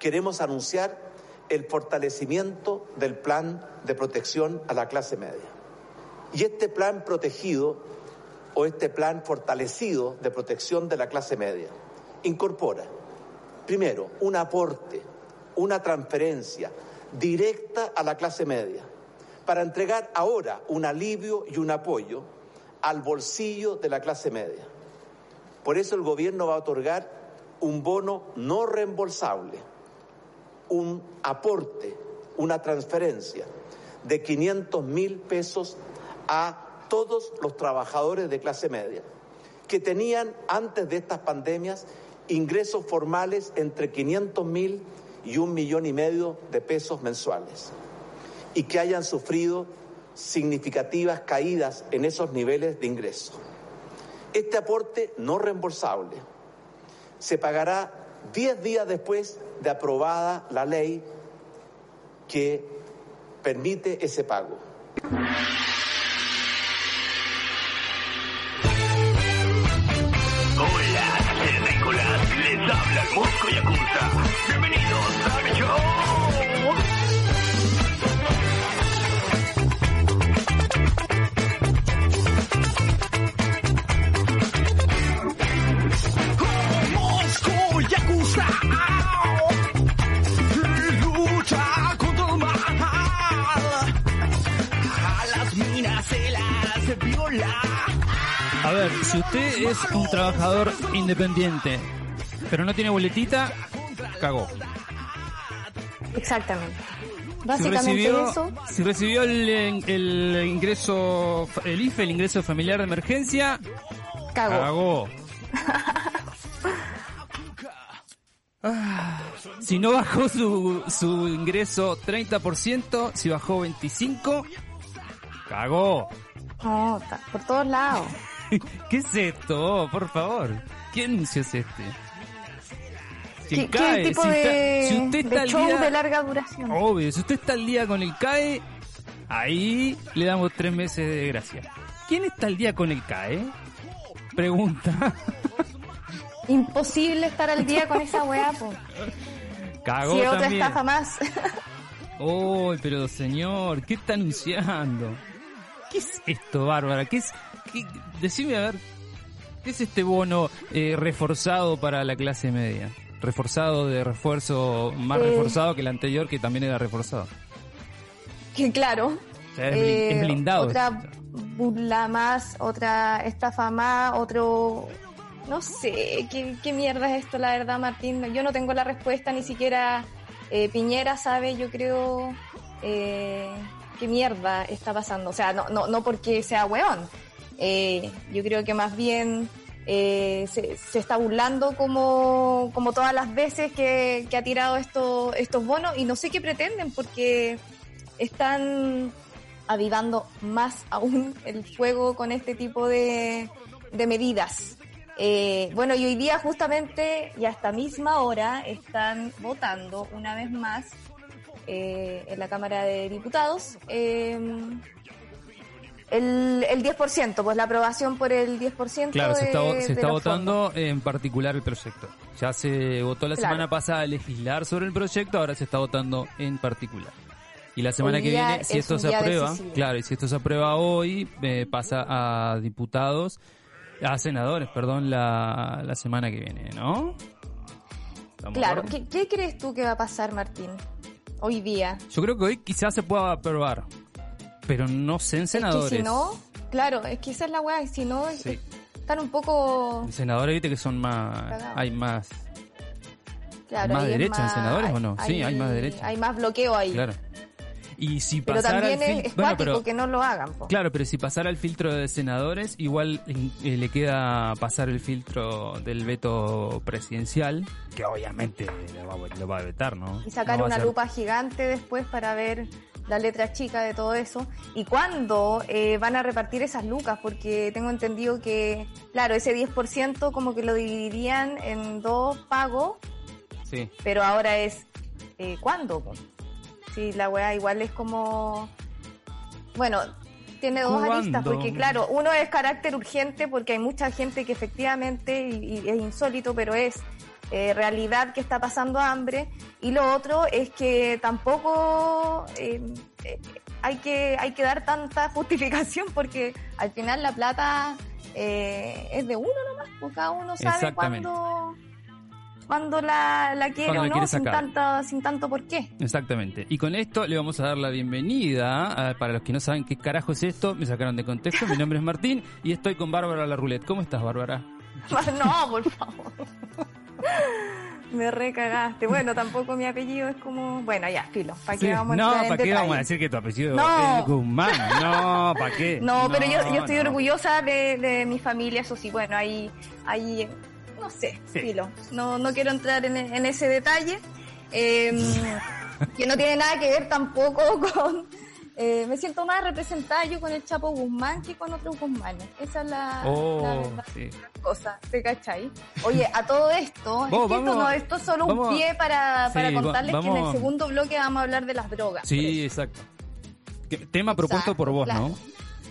queremos anunciar el fortalecimiento del plan de protección a la clase media. Y este plan protegido o este plan fortalecido de protección de la clase media incorpora, primero, un aporte, una transferencia directa a la clase media para entregar ahora un alivio y un apoyo al bolsillo de la clase media. Por eso el gobierno va a otorgar un bono no reembolsable, un aporte, una transferencia de 500 mil pesos a todos los trabajadores de clase media que tenían antes de estas pandemias ingresos formales entre 500 mil y un millón y medio de pesos mensuales y que hayan sufrido significativas caídas en esos niveles de ingreso. Este aporte no reembolsable se pagará 10 días después de aprobada la ley que permite ese pago. Hola, Nicolás, les habla el Mosco Yakuza. Viola. A ver, si usted es un trabajador independiente, pero no tiene boletita, cagó. Exactamente. Si Básicamente recibió, eso. si recibió el, el ingreso, el IFE, el ingreso familiar de emergencia, Cagó. cagó. Ah, si no bajó su, su ingreso 30%, si bajó 25%, cagó. Está por todos lados. ¿Qué es esto? Por favor. ¿Qué anuncio es este? Si ¿Qué, CAE, tipo si de, está- si usted está de show día- de larga duración? Obvio, si usted está al día con el CAE, ahí le damos tres meses de gracia. ¿Quién está al día con el CAE? Pregunta. Imposible estar al día con esa weá, po. Cagó Si otra también. estafa más. Oh, pero señor, ¿qué está anunciando? ¿Qué es esto, Bárbara? ¿Qué es? qué- Decime a ver, ¿qué es este bono eh, reforzado para la clase media? Reforzado de refuerzo, más Eh. reforzado que el anterior, que también era reforzado. que claro. O sea, es, eh, es blindado. Otra burla más, otra estafa más, otro... No sé, ¿qué, qué mierda es esto, la verdad, Martín. Yo no tengo la respuesta, ni siquiera Piñera sabe, yo creo, eh, qué mierda está pasando. O sea, no, no, no porque sea weón. Eh, yo creo que más bien eh, se, se está burlando como, como todas las veces que, ha tirado esto, estos bonos y no sé qué pretenden porque están avivando más aún el fuego con este tipo de, de medidas. Eh, bueno, y hoy día justamente y a esta misma hora están votando una vez más eh, en la Cámara de Diputados eh, el, el 10%, pues la aprobación por el 10% Claro, se está, se está votando en particular el proyecto. Ya se votó la Claro. semana pasada a legislar sobre el proyecto, ahora se está votando en particular. Y la semana que viene, si es esto se aprueba, decisivo. claro, y si esto se aprueba hoy, eh, pasa a diputados, a senadores, perdón, la, la semana que viene, ¿no? ¿Estamos de Claro? ¿Qué, ¿qué crees tú que va a pasar, Martín? Hoy día. Yo creo que hoy quizás se pueda aprobar, pero no sé en senadores. Es que si no, claro, es que esa es la weá, si no, Sí. están un poco... En senadores, viste que son más, hay más, Claro, ¿Más derecha en senadores o no? Sí, hay más derecha. Hay más bloqueo ahí. claro. Y si Pero pasara también el es, bueno, pero que no lo hagan. po. claro, pero si pasara el filtro de senadores, igual eh, le queda pasar el filtro del veto presidencial, que obviamente lo va, lo va a vetar, ¿no? Y sacar No una ser- lupa gigante después para ver la letra chica de todo eso. ¿Y cuándo eh, van a repartir esas lucas? Porque tengo entendido que, claro, ese 10% como que lo dividirían en dos pagos, Sí. pero ahora es, eh, ¿cuándo? Si la weá igual es como... Bueno, tiene dos ¿Cuándo? aristas, porque claro, uno es carácter urgente porque hay mucha gente que efectivamente, y, y es insólito, pero es eh, realidad que está pasando hambre. Y lo otro es que tampoco eh, eh, hay, que, hay que dar tanta justificación porque al final la plata eh, es de uno nomás, porque cada uno sabe cuándo, cuándo la, la quiere Cuando o no, sin, tanta, sin tanto por qué. Exactamente. Y con esto le vamos a dar la bienvenida. a- para los que no saben qué carajo es esto, me sacaron de contexto. Mi nombre es Martín y estoy con Bárbara La Roulette. ¿Cómo estás, Bárbara? No, por favor. Me recagaste. Bueno, tampoco mi apellido es como. Bueno, ya, filo. ¿Para qué Sí. vamos a no, ¿para qué vamos a decir que tu apellido No. es Guzmán? No, ¿para qué? No, pero yo, yo estoy no. orgullosa de, de mi familia, eso sí. Bueno, ahí, ahí no sé, Sí. filo. No, no quiero entrar en, en ese detalle. Eh, que no tiene nada que ver tampoco con. eh, me siento más representada yo con el Chapo Guzmán que con otros Guzmanes. Esa es la, Oh, la- la sí. cosa, ¿te cachai? Oye, a todo esto, es que esto, vamos- no, esto es solo vamos- un pie para, para sí, va- contarles que en vamos- el segundo bloque vamos a hablar de las drogas. Sí, exacto. Tema propuesto Exacto, por vos, claro. ¿no?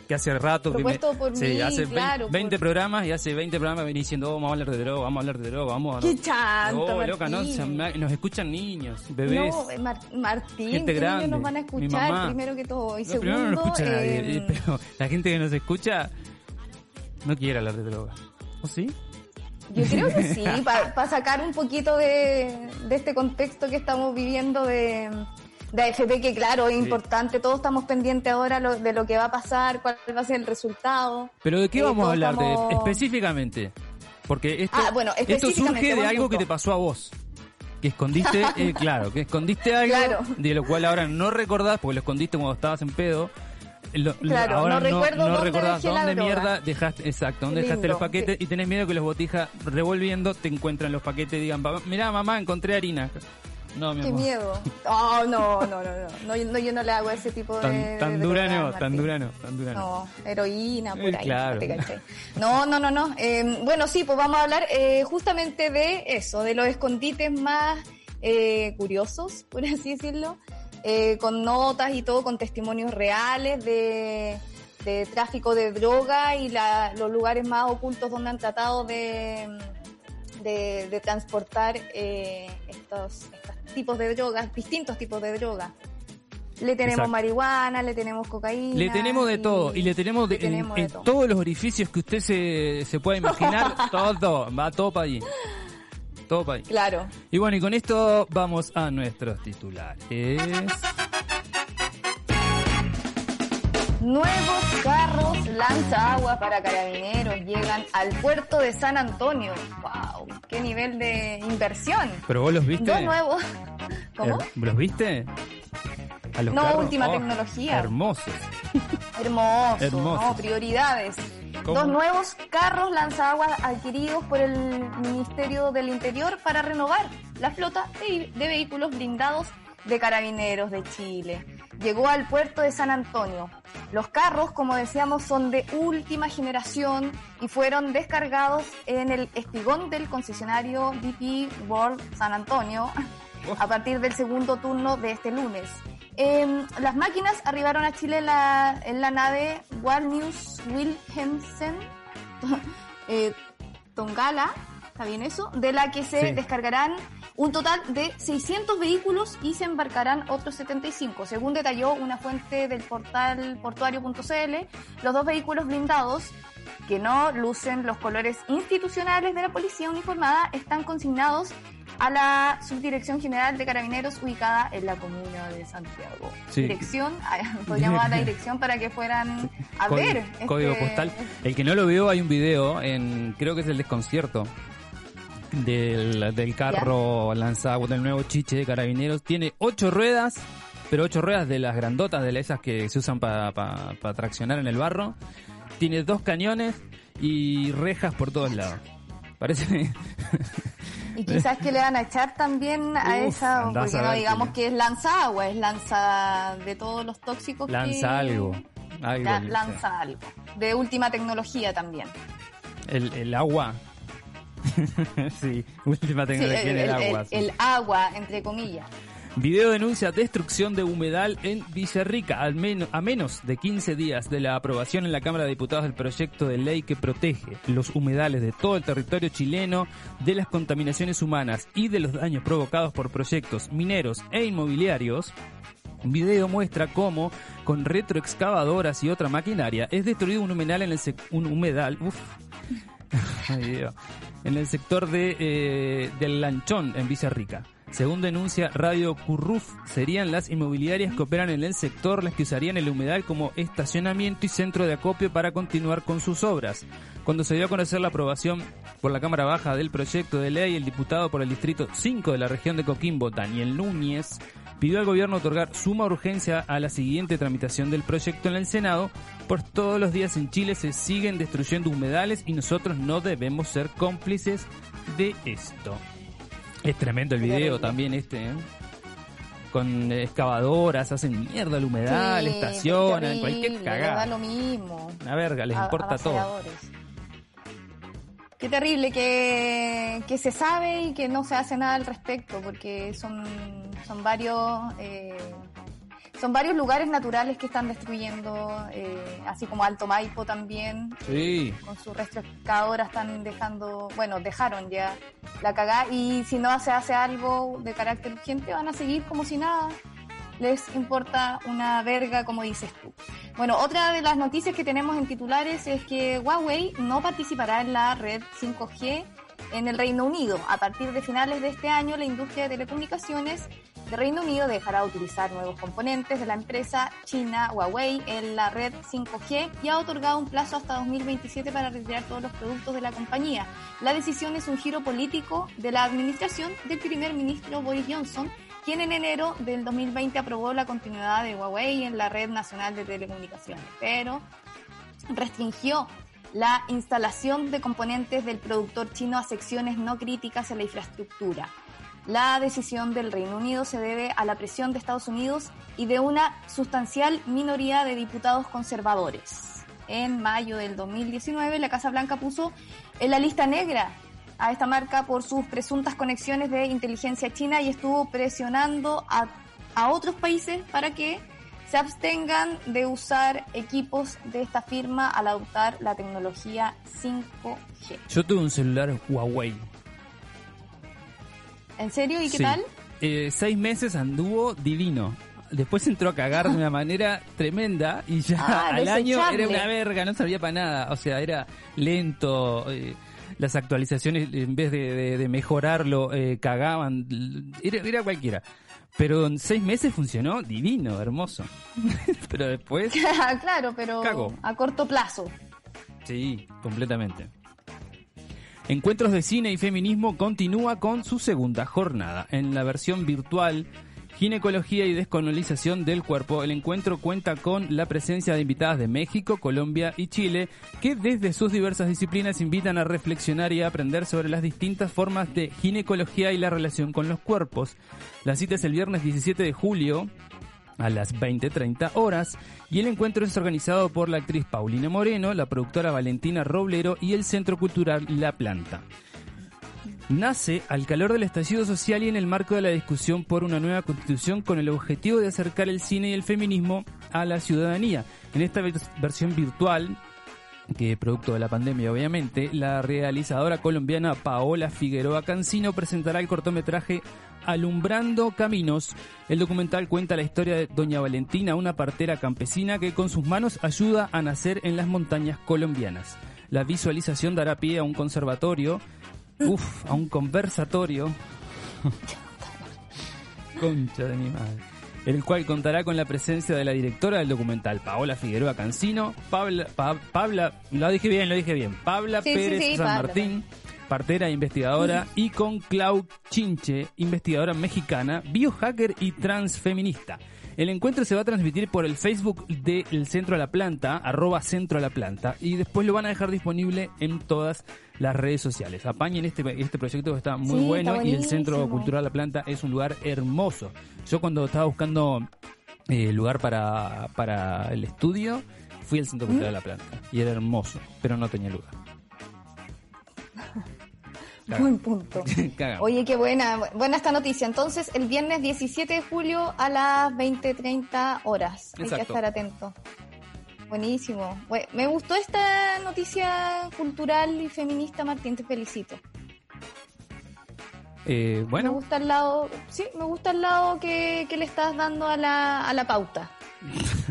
Que hace rato Propuesto por sí, mí, hace claro, 20 por- programas y hace 20 programas venís diciendo, oh, vamos a hablar de droga, vamos a hablar de droga, vamos a... ¡Qué chanto, No, loca, no, Martín! se me- nos escuchan niños, bebés. No, eh, Mar- Martín, Gente ¿qué grande, niños nos van a escuchar primero que todo? Y No, segundo, primero no nos escucha nadie, eh, eh, pero la gente que nos escucha no quiere hablar de droga. ¿O sí? yo creo que sí, para sacar un poquito de, de este contexto que estamos viviendo de, de AFP, que claro, es Sí. importante, todos estamos pendientes ahora lo- de lo que va a pasar, cuál va a ser el resultado. Pero ¿de qué Eh, vamos a hablar de, específicamente? Porque esto, Ah, bueno, esto específicamente, surge de algo que te pasó a vos. Que escondiste, eh, claro, que escondiste algo Claro. de lo cual ahora no recordás porque lo escondiste cuando estabas en pedo. Lo- Claro, ahora no recuerdo dónde recordás mierda dejaste, exacto, dónde dejaste los paquetes sí. y tenés miedo que los botijas revolviendo te encuentran los paquetes y digan, "Papá, mirá mamá, encontré harina. No, mi Qué amor. miedo. Oh, no, no, no, no, no, yo- no, no le hago ese tipo de... Tan, tan de durano, drogas, tan Martín. durano, tan durano. No, heroína, por Eh, ahí. claro. No, no, no, no. Eh, bueno, sí, pues vamos a hablar eh, justamente de eso, de los escondites más eh, curiosos, por así decirlo, eh, con notas y todo, con testimonios reales de, de tráfico de droga y la- los lugares más ocultos donde han tratado de, de, de transportar eh, estos, estos tipos de drogas, distintos tipos de drogas. Le tenemos Exacto. marihuana, le tenemos cocaína. Le tenemos de todo y le tenemos, de, le tenemos en, de en todo. todos los orificios que usted se, se pueda imaginar, todo, va todo para ahí. Todo para ahí. Claro. Y bueno, y con esto vamos a nuestros titulares. Nuevos carros lanza agua para carabineros llegan al puerto de San Antonio. ¡Wow! ¡Qué nivel de inversión! ¿Pero vos los viste? Dos nuevos. ¿Cómo? Her- ¿Los viste? ¿A los No, carros? última Oh, tecnología. Hermosos. Hermoso, Hermoso. ¿no? Prioridades. ¿Cómo? Dos nuevos carros lanzaguas adquiridos por el Ministerio del Interior para renovar la flota de, de vehículos blindados de carabineros de Chile. Llegó al puerto de San Antonio. Los carros, como decíamos, son de última generación y fueron descargados en el espigón del concesionario DP World San Antonio a partir del segundo turno de este lunes. Eh, las máquinas arribaron a Chile en la, en la nave Walnews Wilhelmsen eh, Tongala, ¿está bien eso? De la que se Sí. descargarán un total de 600 vehículos y se embarcarán otros 75. Según detalló una fuente del portal portuario.cl, los dos vehículos blindados que no lucen los colores institucionales de la policía uniformada están consignados a la Subdirección General de Carabineros ubicada en la comuna de Santiago. Sí. Dirección, podríamos dar la dirección para que fueran a ver. este- Código postal. El que no lo vio, hay un video en, creo que es el desconcierto del, del carro lanzado del nuevo chiche de carabineros. Tiene ocho ruedas, pero ocho ruedas de las grandotas, de esas que se usan para traccionar en el barro. Tiene dos cañones y rejas por todos lados. Parece. Y quizás que le van a echar también a Uf, esa, porque a no digamos que es lanza agua, es lanza de todos los tóxicos. que- lanza algo. algo La- lanza algo. De última tecnología también. El, el agua. sí, última Sí, tecnología en el, agua. sí. el agua, entre comillas. Video denuncia destrucción de humedal en Villarrica, al menos, a menos de 15 días de la aprobación en la Cámara de Diputados del proyecto de ley que protege los humedales de todo el territorio chileno de las contaminaciones humanas y de los daños provocados por proyectos mineros e inmobiliarios. Video muestra cómo, con retroexcavadoras y otra maquinaria, es destruido un humedal en el sec- un humedal, uf. en el sector de, eh, del Lanchón, en Villarrica. Según denuncia Radio Curruf, serían las inmobiliarias que operan en el sector las que usarían el humedal como estacionamiento y centro de acopio para continuar con sus obras. Cuando se dio a conocer la aprobación por la Cámara Baja del proyecto de ley, el diputado por el Distrito 5 de la región de Coquimbo, Daniel Núñez, pidió al gobierno otorgar suma urgencia a la siguiente tramitación del proyecto en el Senado, pues todos los días en Chile se siguen destruyendo humedales y nosotros no debemos ser cómplices de esto. Es tremendo el video también este, ¿eh? Con excavadoras, hacen mierda el humedal, Sí, estacionan, cualquier da cagada. lo mismo. Una verga, les a- importa todo. Qué terrible que, que se sabe y que no se hace nada al respecto, porque son, son varios eh, son varios lugares naturales que están destruyendo, eh, así como Alto Maipo también, Sí, con sus retroexcavadoras están dejando, bueno, dejaron ya la cagada y si no se hace algo de carácter urgente van a seguir como si nada. Les importa una verga, como dices tú. Bueno, otra de las noticias que tenemos en titulares es que Huawei no participará en la red 5G en el Reino Unido. A partir de finales de este año, la industria de telecomunicaciones de Reino Unido dejará de utilizar nuevos componentes de la empresa china Huawei en la red 5G y ha otorgado un plazo hasta 2027 para retirar todos los productos de la compañía. La decisión es un giro político de la administración del primer ministro Boris Johnson, quien en enero del 2020 aprobó la continuidad de Huawei en la red nacional de telecomunicaciones, pero restringió la instalación de componentes del productor chino a secciones no críticas en la infraestructura. La decisión del Reino Unido se debe a la presión de Estados Unidos y de una sustancial minoría de diputados conservadores. En mayo del 2019, la Casa Blanca puso en la lista negra a esta marca por sus presuntas conexiones de inteligencia china y estuvo presionando a, a otros países para que se abstengan de usar equipos de esta firma al adoptar la tecnología 5G. yo tuve un celular Huawei. ¿En serio? ¿Y qué Sí. tal? Eh, seis meses anduvo divino. Después entró a cagar de una manera tremenda y ya Ah, al año era una verga, no servía para nada. O sea, era lento. eh, las actualizaciones, en vez de, de- de mejorarlo, eh, cagaban. Era, era cualquiera. Pero en seis meses funcionó divino, hermoso. Pero después, claro, pero Cago. a corto plazo. sí, completamente. Encuentros de Cine y Feminismo continúa con su segunda jornada. En la versión virtual, Ginecología y Descolonización del Cuerpo, el encuentro cuenta con la presencia de invitadas de México, Colombia y Chile, que desde sus diversas disciplinas invitan a reflexionar y a aprender sobre las distintas formas de ginecología y la relación con los cuerpos. La cita es el viernes 17 de julio a las 20.30 horas y el encuentro es organizado por la actriz Paulina Moreno, la productora Valentina Roblero y el Centro Cultural La Planta. Nace al calor del estallido social y en el marco de la discusión por una nueva constitución con el objetivo de acercar el cine y el feminismo a la ciudadanía. En esta vers- versión virtual, que producto de la pandemia obviamente, la realizadora colombiana Paola Figueroa Cancino presentará el cortometraje Alumbrando Caminos. El documental cuenta la historia de Doña Valentina, una partera campesina que con sus manos ayuda a nacer en las montañas colombianas. La visualización dará pie a un conservatorio, uff, a un conversatorio. Concha de mi madre. El cual contará con la presencia de la directora del documental, Paola Figueroa Cancino, Pabla, Pa- Pabla, lo dije bien, lo dije bien, Pabla Sí, Pérez sí, San Martín, partera e investigadora, y con Clau Chinche, investigadora mexicana, biohacker y transfeminista. El encuentro se va a transmitir por el Facebook del Centro a la Planta, arroba Centro a la Planta, y después lo van a dejar disponible en todas las redes sociales. Apañen este, este proyecto que está muy Sí, bueno está y el Centro. Cultural La Planta es un lugar hermoso. Yo cuando estaba buscando eh, lugar para, para el estudio, fui al Centro Cultural La Planta y era hermoso, pero no tenía lugar. Buen punto. Oye, qué buena, buena esta noticia. Entonces, el viernes 17 de julio a las 20.30 horas. Hay que estar atento. Buenísimo. Bue- Me gustó esta noticia cultural y feminista, Martín, te felicito. Eh, Me bueno, gusta el lado, sí, me gusta el lado que, que le estás dando a la, a la pauta.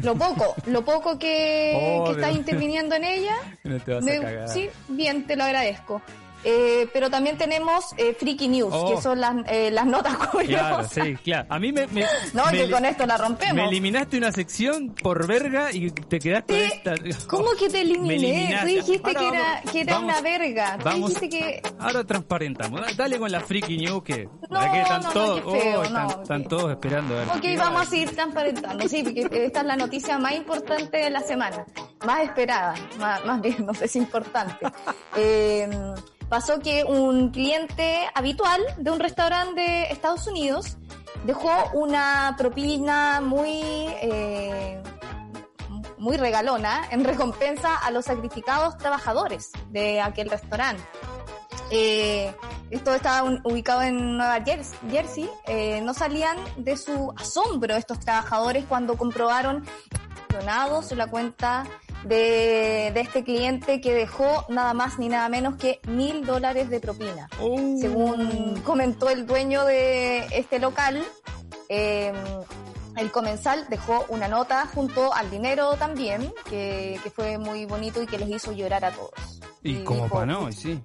Lo poco, lo poco que, Oh, que estás interviniendo en ella, no te vas me- a cagar. sí, bien, te lo agradezco. Eh, pero también tenemos eh, Freaky News, Oh. que son las, eh, las notas Claro, curiosas. sí, claro. A mí me. me No, me que li- con esto la rompemos. Me eliminaste una sección por verga y te quedaste con esta. ¿Cómo que te eliminé? Tú dijiste Ahora que era, vamos- que era vamos- una verga. Tú vamos- dijiste que... Ahora transparentamos. Da- Dale con la freaky news que. No, ¿verdad que están no, todos, feo, oh, están, no, están todos esperando a ver. Ok, vamos va. a seguir transparentando, sí, porque esta es la noticia más importante de la semana, más esperada, más, más bien, no sé si importante. Eh, pasó que un cliente habitual de un restaurante de Estados Unidos dejó una propina muy... eh, muy regalona en recompensa a los sacrificados trabajadores de aquel restaurante. Eh, esto estaba ubicado en Nueva Jers- Jersey. Eh, no salían de su asombro estos trabajadores cuando comprobaron donados la cuenta de, de este cliente que dejó nada más ni nada menos que mil dólares de propina. Oh. Según comentó el dueño de este local, eh, el comensal dejó una nota junto al dinero también, que, que fue muy bonito y que les hizo llorar a todos. Y como dijo, para no, y sí.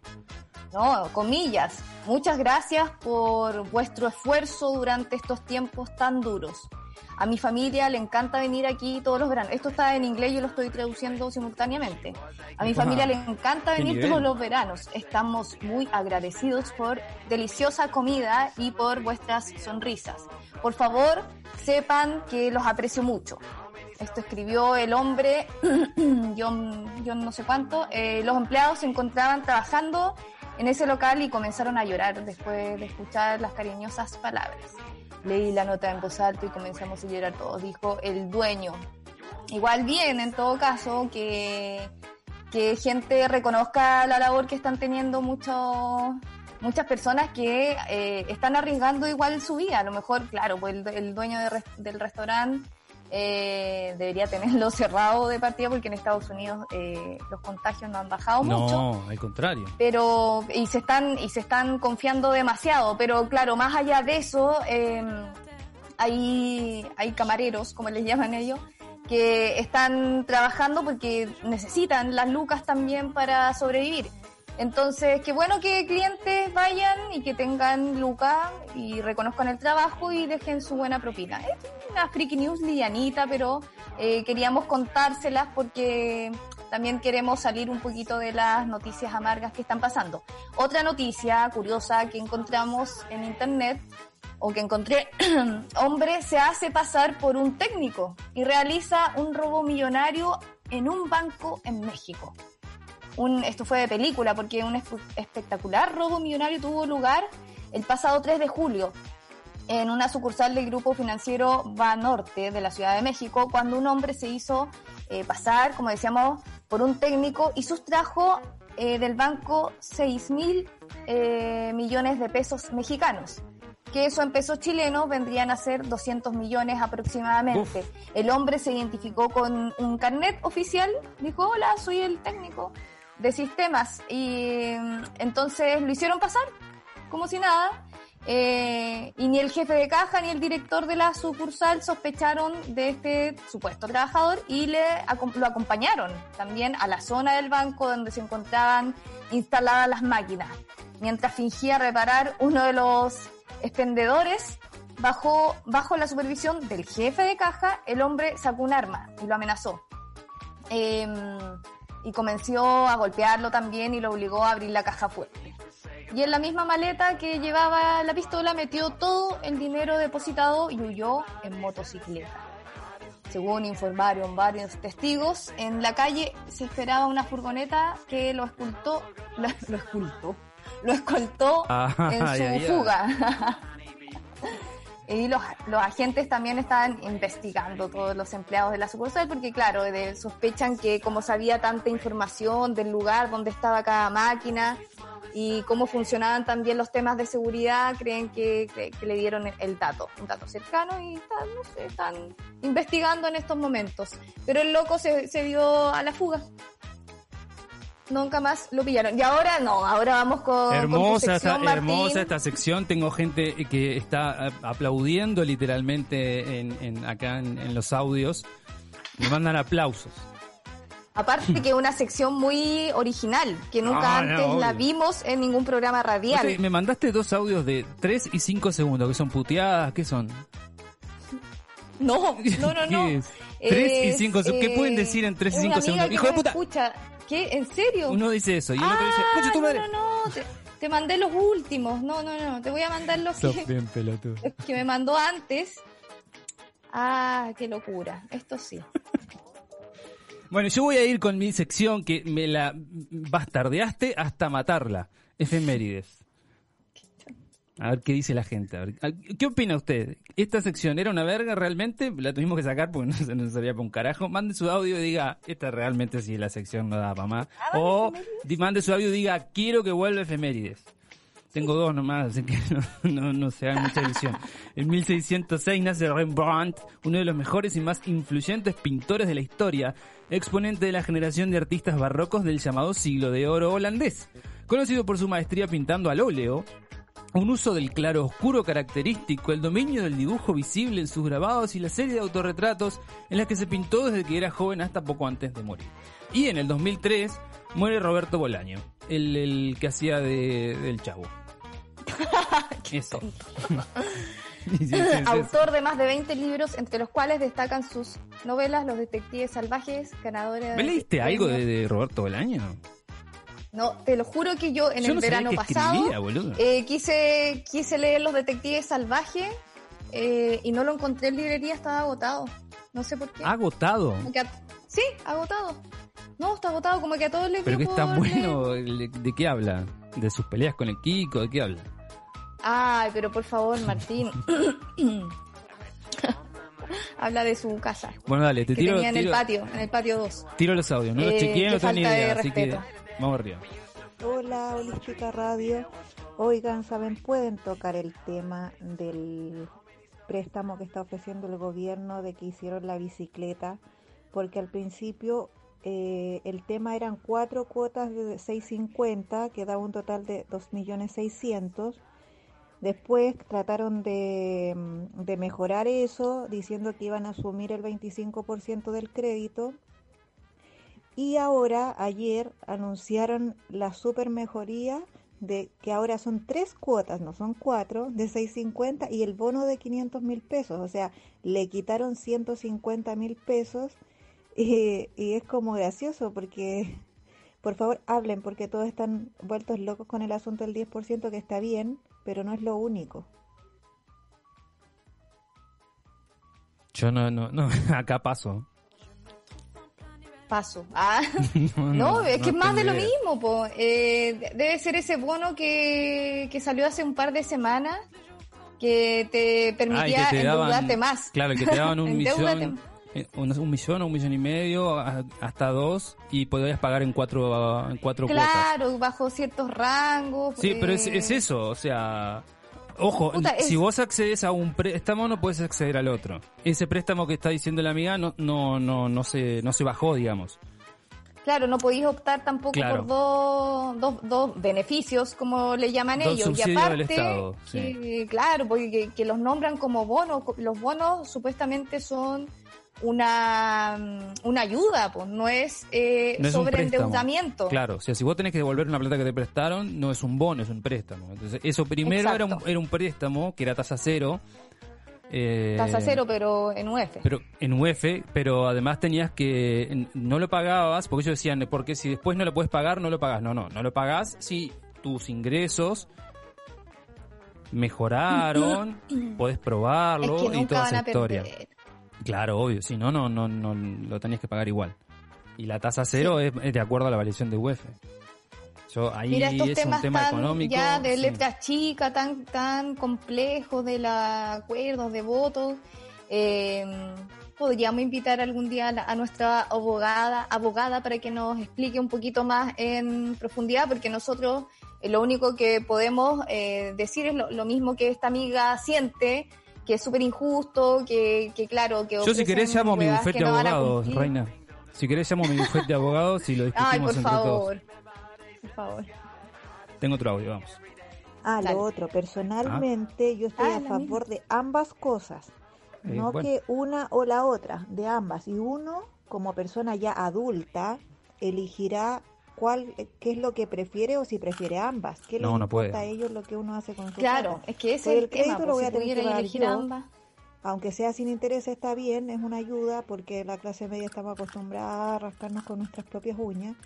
no, comillas. Muchas gracias por vuestro esfuerzo durante estos tiempos tan duros. A mi familia le encanta venir aquí todos los veranos. Esto está en inglés, yo lo estoy traduciendo simultáneamente. A mi Wow. familia le encanta venir todos los veranos. Estamos muy agradecidos por deliciosa comida y por vuestras sonrisas. Por favor, sepan que los aprecio mucho. Esto escribió el hombre, John, John no sé cuánto. Eh, los empleados se encontraban trabajando en ese local y comenzaron a llorar después de escuchar las cariñosas palabras. Leí la nota en voz alta y comenzamos a llorar todos, dijo el dueño. Igual bien, en todo caso, que, que gente reconozca la labor que están teniendo muchos muchas personas que eh, están arriesgando igual su vida. A lo mejor, claro, pues el, dueño del restaurante eh, debería tenerlo cerrado de partida porque en Estados Unidos eh, los contagios no han bajado mucho. No, al contrario. pero y se están y se están confiando demasiado. Pero claro más allá de eso eh, hay hay camareros como les llaman ellos que están trabajando porque necesitan las lucas también para sobrevivir entonces qué bueno que clientes vayan y que tengan lucas y reconozcan el trabajo y dejen su buena propina es una freaky news livianita pero eh, queríamos contárselas porque también queremos salir un poquito de las noticias amargas que están pasando. Otra noticia curiosa que encontramos en internet o que encontré, hombre se hace pasar por un técnico y realiza un robo millonario en un banco en México. Un, esto fue de película porque un espe- espectacular robo millonario tuvo lugar el pasado 3 de julio en una sucursal del grupo financiero Banorte de la Ciudad de México, cuando un hombre se hizo eh, pasar, como decíamos, por un técnico y sustrajo eh, del banco 6 mil eh, millones de pesos mexicanos, que eso en pesos chilenos vendrían a ser 200 millones aproximadamente. El hombre se identificó con un carnet oficial, dijo, hola, soy el técnico de sistemas, y mm, entonces lo hicieron pasar, como si nada, eh, y ni el jefe de caja ni el director de la sucursal sospecharon de este supuesto trabajador y le lo acompañaron también a la zona del banco donde se encontraban instaladas las máquinas. Mientras fingía reparar uno de los expendedores, bajo, bajo la supervisión del jefe de caja, el hombre sacó un arma y lo amenazó. Em, y comenzó a golpearlo también y lo obligó a abrir la caja fuerte. Y en la misma maleta que llevaba la pistola metió todo el dinero depositado y huyó en motocicleta. Según informaron varios testigos, en la calle se esperaba una furgoneta que lo escultó, lo, lo escultó, lo escoltó Ah, en su fuga. Y los, los agentes también estaban investigando todos los empleados de la sucursal porque, claro, de- sospechan que como sabía tanta información del lugar donde estaba cada máquina, y cómo funcionaban también los temas de seguridad, creen que, que- que le dieron el, dato, un dato cercano y están, no sé, están investigando en estos momentos. Pero el loco se, se dio a la fuga. Nunca más lo pillaron. Y ahora no, ahora vamos con, con Hermosa, sección, esta, hermosa esta sección. Tengo gente que está eh, aplaudiendo literalmente en, en- acá en, en los audios. Me mandan aplausos. Aparte que una sección muy original, que nunca Ah, no, antes la vimos en ningún programa radial. Me mandaste dos audios de 3 y 5 segundos, que son puteadas, ¿qué son? No, no, no, no. ¿Qué es? Tres y Es, cinco se- ¿qué eh, pueden decir en tres y es cinco una amiga segundos? que ¡Hijo de puta! Escucha. ¿Qué? ¿En serio? Uno dice eso y el otro dice, Ah, ¡Escucha tu no, madre! no, no, te, te mandé los últimos. No, no, no, te voy a mandar los Sos que, bien pelotudo. los que me mandó antes. Ah, qué locura. Esto sí. Bueno, yo voy a ir con mi sección que me la bastardeaste hasta matarla. Efemérides. A ver qué dice la gente. A ver, ¿Qué opina usted? ¿Esta sección era una verga realmente? La tuvimos que sacar porque no se nos servía para un carajo. Mande su audio y diga, esta realmente sí la sección no da para más. O mande su audio y diga, quiero que vuelva efemérides. Tengo dos nomás, así que no, no, no se haga mucha ilusión. En 1606 nace Rembrandt, uno de los mejores y más influyentes pintores de la historia, exponente de la generación de artistas barrocos del llamado siglo de oro holandés. Conocido por su maestría pintando al óleo, un uso del claro oscuro característico, el dominio del dibujo visible en sus grabados y la serie de autorretratos en las que se pintó desde que era joven hasta poco antes de morir. Y en el 2003 muere Roberto Bolaño, el, el que hacía de, del chavo. Eso. Sí, sí. Autor de más de 20 libros, entre los cuales destacan sus novelas Los Detectives Salvajes, ganadora ¿Me leíste algo de, de Roberto Bolaño? No, te lo juro que yo en Yo el no verano pasado escribía, eh, quise, quise leer Los Detectives Salvajes eh, y no lo encontré en librería, estaba agotado. No sé por qué. Agotado. A- Sí, agotado. No, está agotado, como que a todos les Pero que dio está por leer. bueno. ¿De, de qué habla? ¿De sus peleas con el Kiko? ¿De qué habla? Ay, pero por favor, Martín. Habla de su casa. Bueno, dale, te Que tiro, tenía en el patio, en el patio 2. tiro los audios. No los Eh, chequeé, qué no tengo ni falta de idea. Así que. Hola, Holística Radio. Oigan, ¿saben? Pueden tocar el tema del préstamo que está ofreciendo el gobierno de que hicieron la bicicleta, porque al principio eh, el tema eran cuatro cuotas de 650, que daba un total de 2.600.000. Después trataron de, mm, de mejorar eso, diciendo que iban a asumir el 25% del crédito. Y ahora, ayer, anunciaron la super mejoría de que ahora son tres cuotas, no son cuatro, de 650 y el bono de 500 mil pesos. O sea, le quitaron 150 mil pesos y, es como gracioso porque, por favor, hablen porque todos están vueltos locos con el asunto del 10% que está bien, pero no es lo único. Yo no, no, no, acá paso. Paso. Ah. No, No, es que es más de lo idea. mismo, po. Eh, de- debe ser ese bono que, que salió hace un par de semanas que te Ah, permitía que te endeudarte daban, más. Claro, que te daban un millón, eh, un, millón o un millón y medio, hasta dos, y podías pagar en cuatro, en cuatro cuotas. Claro, bajo ciertos rangos. Sí, pero es, eh, es eso, o sea... Ojo, Puta, es- si vos accedes a un préstamo no puedes acceder al otro. Ese préstamo que está diciendo la amiga no no no no se no se bajó, digamos. Claro, no podéis optar tampoco Claro. por dos, dos, dos beneficios, como le llaman Dos ellos. Y aparte, Estado, que, claro, porque que, que los nombran como bonos. Los bonos supuestamente son una, mm, una ayuda, pues no es, eh, No es sobreendeudamiento. Claro, o sea, si vos tenés que devolver una plata que te prestaron, no es un bono, es un préstamo. Entonces, eso primero era un, era un préstamo que era tasa cero. eh, Tasa cero, pero en UF. Pero en UF, pero además tenías que no lo pagabas, porque ellos decían, porque si después no lo puedes pagar, no lo pagas. No, no, no lo pagás si tus ingresos mejoraron, podés es probarlo y toda van a esa historia. perder. Claro, obvio, si no, no, no, no lo tenías que pagar igual. Y la tasa cero es, es de acuerdo a la variación de UF. Yo, ahí Mira, estos es un temas tema tan económico. ya de sí. letras chicas, tan tan complejos de los acuerdos, de votos. eh, podríamos invitar algún día a, la- a nuestra abogada, abogada para que nos explique un poquito más en profundidad, porque nosotros Eh, Lo único que podemos eh, decir es lo, lo mismo que esta amiga siente, que es súper injusto, que, que claro, que Yo si querés llamo a mi bufete de no abogados. Reina. Si querés llamo a mi bufete de abogados y lo discutimos Ay, por entre todos. favor. Por favor. Tengo otro audio, vamos. Ah, Dale. lo otro, personalmente yo estoy Ah, a favor de ambas cosas, Eh, no bueno. que una o la otra, de ambas. Y uno, como persona ya adulta, elegirá cuál, qué es lo que prefiere o si prefiere ambas. ¿Qué No, les no puede. a ellos lo que uno hace con su Claro, plata? es que ese Pues es el el tema. crédito lo pues, voy a si tener que elegir yo. ambas. Aunque sea sin interés está bien, es una ayuda porque la clase media estamos acostumbrada a rascarnos con nuestras propias uñas.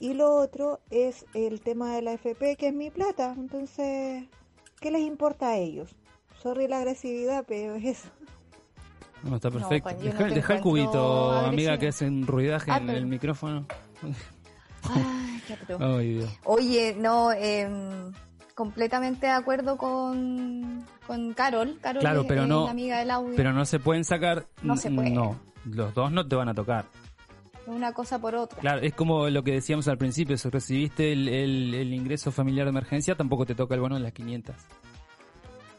Y lo otro es el tema de la FP, que es mi plata. Entonces, ¿qué les importa a ellos? Sorry la agresividad, pero es eso. No, está No, perfecto. No deja, te deja el cubito, amiga, que hace un ruidaje Ah, en pero- el micrófono. Ay, qué. Ay. Oye, no, em, completamente de acuerdo con, con Carol. Carol Claro, es, pero es no- la amiga del audio. Pero no se pueden sacar. No se puede. No, los dos no te van a tocar. Una cosa por otra. Claro, es como lo que decíamos al principio, si recibiste el, el- el ingreso familiar de emergencia, tampoco te toca el bono de las 500.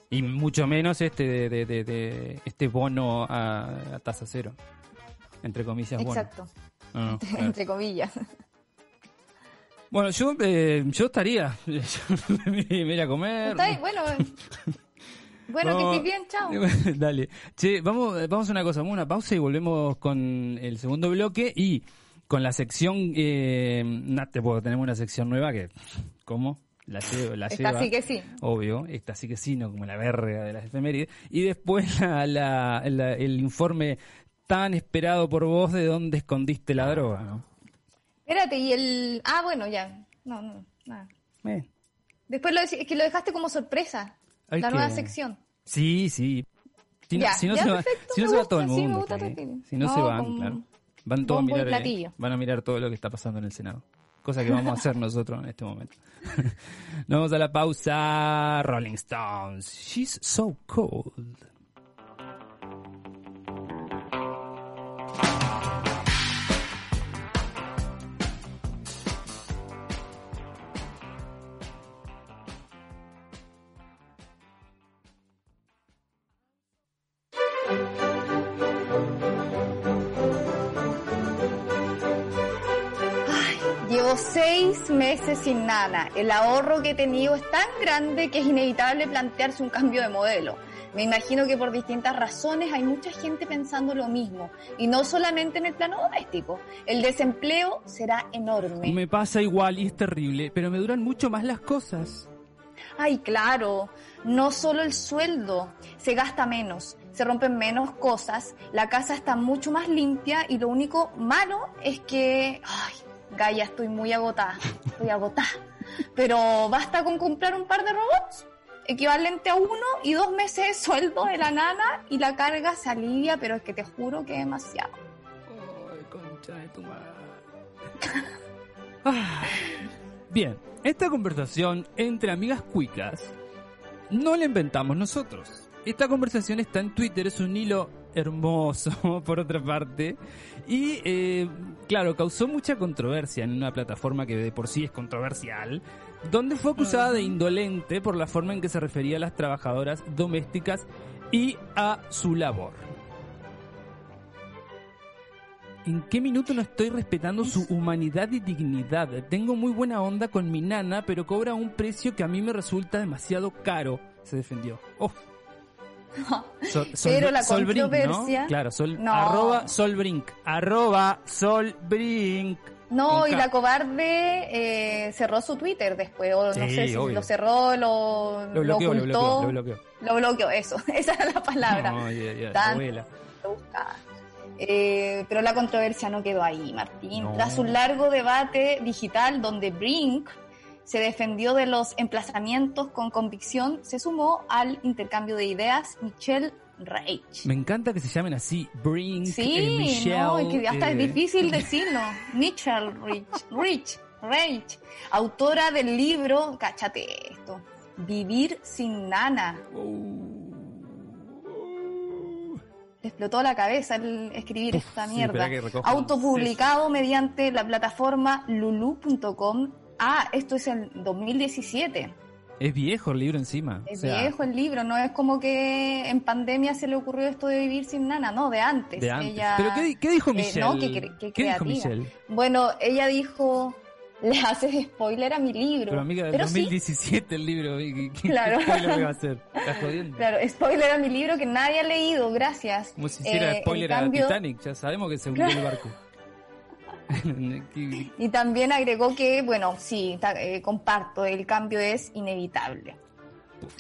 Y mucho menos este de, de- de- de- este bono a, a tasa cero. Entre comillas, bono. Exacto, No, no, claro. entre comillas. Bueno, yo, eh, yo estaría. Me iría a comer. Bueno, bueno, que Vamos- estés bien, chao. Dale. Che, vamos, vamos a una cosa, vamos a una pausa y volvemos con el segundo bloque y con la sección. Eh, te puedo, tenemos una sección nueva que. ¿Cómo? La, lleva- la Esta lleva. sí que sí. Obvio, esta sí que sí, no como la verga de las efemérides. Y después la- la- la- el informe tan esperado por vos de dónde escondiste la droga, ¿no? Espérate, y el... Ah, bueno, ya. No, no, nada. Bien. Después lo, es que lo dejaste como sorpresa. Hay la que- nueva sección. Sí, sí. Si no, Ya, si no ya, se va, si no se va todo el sí, mundo. estilo. Si no, No, se van, con claro. Van todos a mirar, eh, van a mirar todo lo que está pasando en el Senado. Cosa que vamos a hacer nosotros en este momento. Nos vamos a la pausa. Rolling Stones. She's so cold. Sin nana. El ahorro que he tenido es tan grande que es inevitable plantearse un cambio de modelo. Me imagino que por distintas razones hay mucha gente pensando lo mismo. Y no solamente en el plano doméstico. El desempleo será enorme. Me pasa igual y es terrible, pero me duran mucho más las cosas. Ay, claro, no solo el sueldo, se gasta menos, se rompen menos cosas, la casa está mucho más limpia y lo único malo es que, ay, Gaia, estoy muy agotada, estoy agotada. Pero basta con comprar un par de robots, equivalente a uno y dos meses de sueldo de la nana y la carga se alivia, pero es que te juro que es demasiado. Ay, concha de tu madre. Ah. Bien, esta conversación entre amigas cuicas no la inventamos nosotros. Esta conversación está en Twitter, es un hilo hermoso, por otra parte, y eh, claro, causó mucha controversia en una plataforma que de por sí es controversial, donde fue acusada de indolente por la forma en que se refería a las trabajadoras domésticas y a su labor. ¿En qué minuto no estoy respetando su humanidad y dignidad? Tengo muy buena onda con mi nana, pero cobra un precio que a mí me resulta demasiado caro. Se defendió. Oh. Sol- Pero la Solbrink, controversia- ¿no? Claro, sol, No. arroba Solbrink. Arroba Solbrink. No, y la cobarde eh, cerró su Twitter después, o no sé si obvio. lo cerró, lo, Lo bloqueó, lo ocultó. bloqueó, lo bloqueó. Lo bloqueó, eso, esa era la palabra. No, Tan- buscada. Eh, pero la controversia no quedó ahí, Martín. No. Tras un largo debate digital donde Brink se defendió de los emplazamientos con convicción, se sumó al intercambio de ideas Michelle Reich. Me encanta que se llamen así. Brink, Sí, eh, Michelle. no, es que hasta eh, es difícil decirlo. Michelle Rich, Rich, Reich, autora del libro, cáchate esto, Vivir sin nana. Le explotó la cabeza el escribir Uf, esta mierda. Autopublicado mediante la plataforma lulu.com Ah, esto es el 2017. Es viejo el libro encima. Es O sea, viejo el libro, no es como que en pandemia se le ocurrió esto de vivir sin nana, no, de antes. De antes. Ella, ¿Pero qué, qué dijo eh, Michelle? no, que, que ¿Qué dijo creativa. Michelle? Bueno, ella dijo, le haces spoiler a mi libro. Pero amiga, del Pero sí, 2017 el libro. ¿qué, qué, Claro. qué spoiler me va a hacer? ¿Estás jodiendo? Claro, spoiler a mi libro que nadie ha leído, gracias. Como si hiciera Eh, spoiler en cambio- a Titanic. Ya sabemos que se hundió el barco. ¿Qué- Y también agregó que, bueno, sí, eh, comparto, el cambio es inevitable.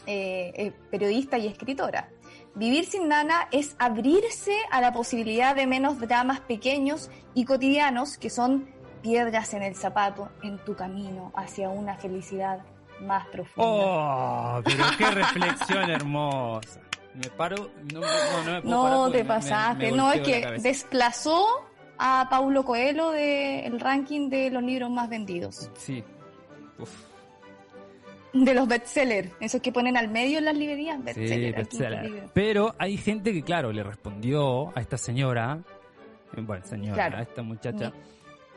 Eh, eh, periodista y escritora. Vivir sin nana es abrirse a la posibilidad de menos dramas pequeños y cotidianos que son piedras en el zapato en tu camino hacia una felicidad más profunda. Oh, pero qué reflexión hermosa. Me paro, no, no, no me puedo parar no porque te pasaste, me- me no es que desplazó a Paulo Coelho del ranking de los libros más vendidos. Sí. Uf. De los bestsellers, esos que ponen al medio en las librerías, bestseller. bestseller. Pero hay gente que, claro, le respondió a esta señora, eh, bueno, señora, Claro. a esta muchacha,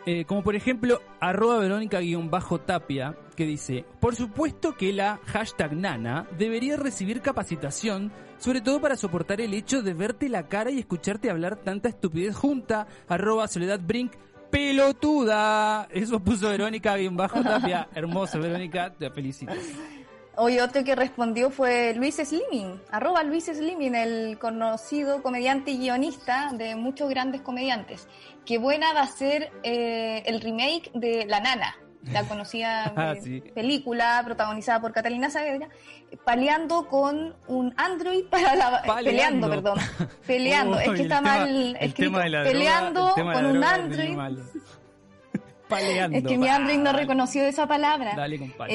eh, como por ejemplo, arroba Verónica-Tapia, que dice, por supuesto que la hashtag nana debería recibir capacitación, sobre todo para soportar el hecho de verte la cara y escucharte hablar tanta estupidez junta, arroba Soledad Brink, pelotuda. Eso puso Verónica-Tapia. Hermoso, Verónica, te felicito. Hoy otro que respondió fue Luis Slimming, arroba Luis Slimming, el conocido comediante y guionista de muchos grandes comediantes. Qué buena va a ser eh, el remake de La Nana, la conocida Ah, eh, sí. película protagonizada por Catalina Saavedra, peleando con un android para la... Peleando, perdón. Peleando, es que está tema- mal escrito. peleando con un android. Paleando. Es que mi Android no reconoció esa palabra. Dale, compadre.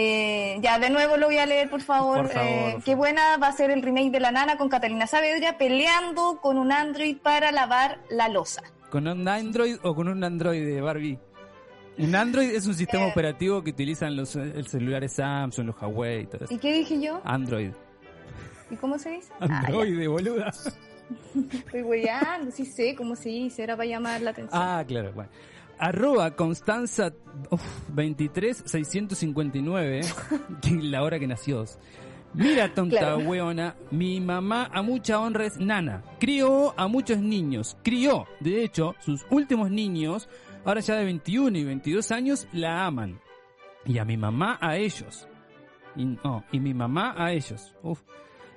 Eh, ya, de nuevo lo voy a leer, por favor. Por favor, Eh, por qué favor. buena va a ser el remake de La Nana con Catalina Saavedra peleando con un Android para lavar la losa. ¿Con un Android o con un Android de Barbie? Un Android es un sistema Eh. operativo que utilizan los eh, celulares Samsung, los Huawei y todo eso. ¿Y qué dije yo? Android. ¿Y cómo se dice? Ah, Android, boluda. estoy weyando, sí sé cómo se dice, era para llamar la atención. Ah, claro, bueno. Arroba Constanza uf, 23 659, que es la hora que nació. Mira, tonta Claro. weona, mi mamá a mucha honra es nana. Crió a muchos niños. Crió, de hecho, sus últimos niños, ahora ya de 21 y 22 años, la aman. Y a mi mamá a ellos. Y, no, y mi mamá a ellos. Uf.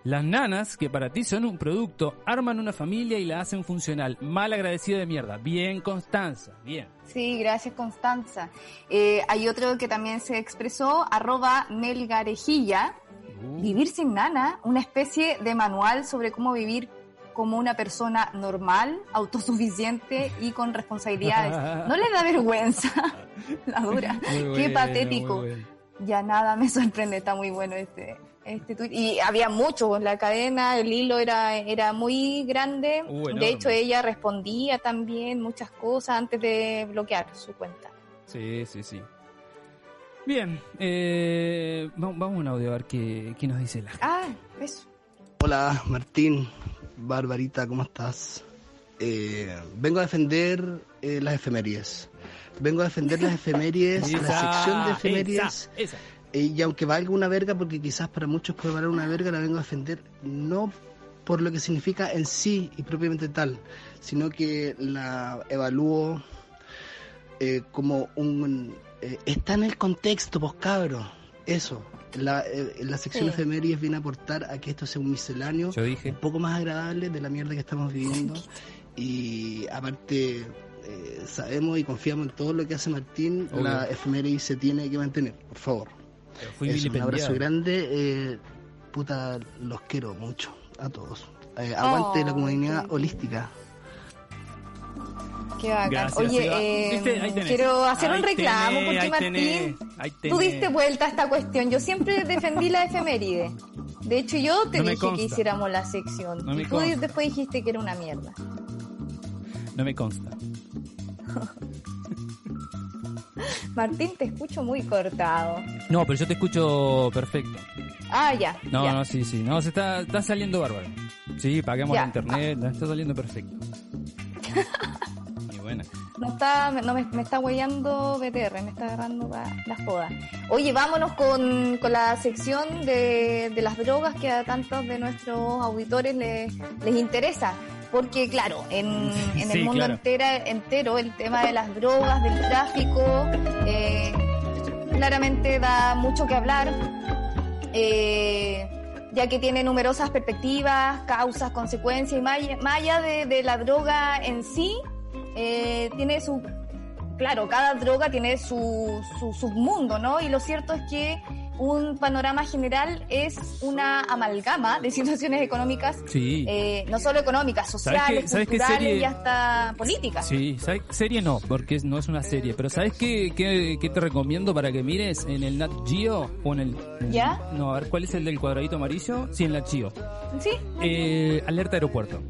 Las nanas, que para ti son un producto, arman una familia y la hacen funcional. Mal agradecida de mierda. Bien, Constanza. Bien. Sí, gracias Constanza. Eh, hay otro que también se expresó, arroba Melgarejilla. Vivir sin nana, una especie de manual sobre cómo vivir como una persona normal, autosuficiente y con responsabilidades. ¿No les da vergüenza? La dura. Muy Qué bueno, patético. muy bueno. Ya nada me sorprende, está muy bueno este, este tuit. Y había mucho, la cadena, el hilo era, era muy grande. Uh, de hecho, ella respondía también muchas cosas antes de bloquear su cuenta. Sí, sí, sí. Bien, eh, vamos, vamos a un audio a ver qué, qué nos dice la gente. Ah, eso. Hola Martín, Barbarita, ¿cómo estás? Eh, vengo a defender eh, las efemérides. Vengo a defender las efemérides, la sección de efemérides. esa, esa. eh, y aunque valga una verga, porque quizás para muchos puede valer una verga, la vengo a defender no por lo que significa en sí y propiamente tal, sino que la evalúo eh, como un... eh, está en el contexto, pues cabros. Eso. La, eh, la sección Sí. efemérides viene a aportar a que esto sea un misceláneo Yo dije. un poco más agradable de la mierda que estamos viviendo. Y aparte, eh, sabemos y confiamos en todo lo que hace Martín. Obvio. La efeméride se tiene que mantener, por favor. Fui Eso, un abrazo grande. eh, puta, los quiero mucho a todos. Eh, aguante Oh, la comunidad qué- holística. Qué bacán. Gracias, Oye, eh, quiero hacer un Ahí reclamo tenés, porque Martín, tenés, tú diste vuelta a esta cuestión. Yo siempre defendí la efeméride. De hecho, yo te No dije consta. que hiciéramos la sección. No y tú consta. después dijiste que era una mierda. No me consta. Martín, te escucho muy cortado. No, pero yo te escucho perfecto. Ah, ya. No, ya. no, sí, sí. No, se está, está saliendo bárbaro. Sí, paguemos la internet, está saliendo perfecto. Y buena. no está, no me, me está huellando BTR, me está agarrando la, la joda. Oye, vámonos con, con la sección de, de las drogas que a tantos de nuestros auditores les, les interesa. Porque, claro, en, en Sí, el mundo claro. entera, entero el tema de las drogas, del tráfico, eh, claramente da mucho que hablar. Eh, ya que tiene numerosas perspectivas, causas, consecuencias, y más allá- de la droga en sí, eh, tiene su, claro, cada droga tiene su, su submundo, ¿no? Y lo cierto es que un panorama general es una amalgama de situaciones económicas, Sí. eh, no solo económicas, sociales, sabes qué culturales serie- y hasta políticas. Sí, ¿sabes? serie no, porque no es una serie, pero ¿sabes qué, qué, qué te recomiendo para que mires en el Nat Geo o en el... ¿Ya? No, a ver, ¿cuál es el del cuadradito amarillo? Sí, en Nat Geo. ¿Sí? Eh, alerta aeropuerto.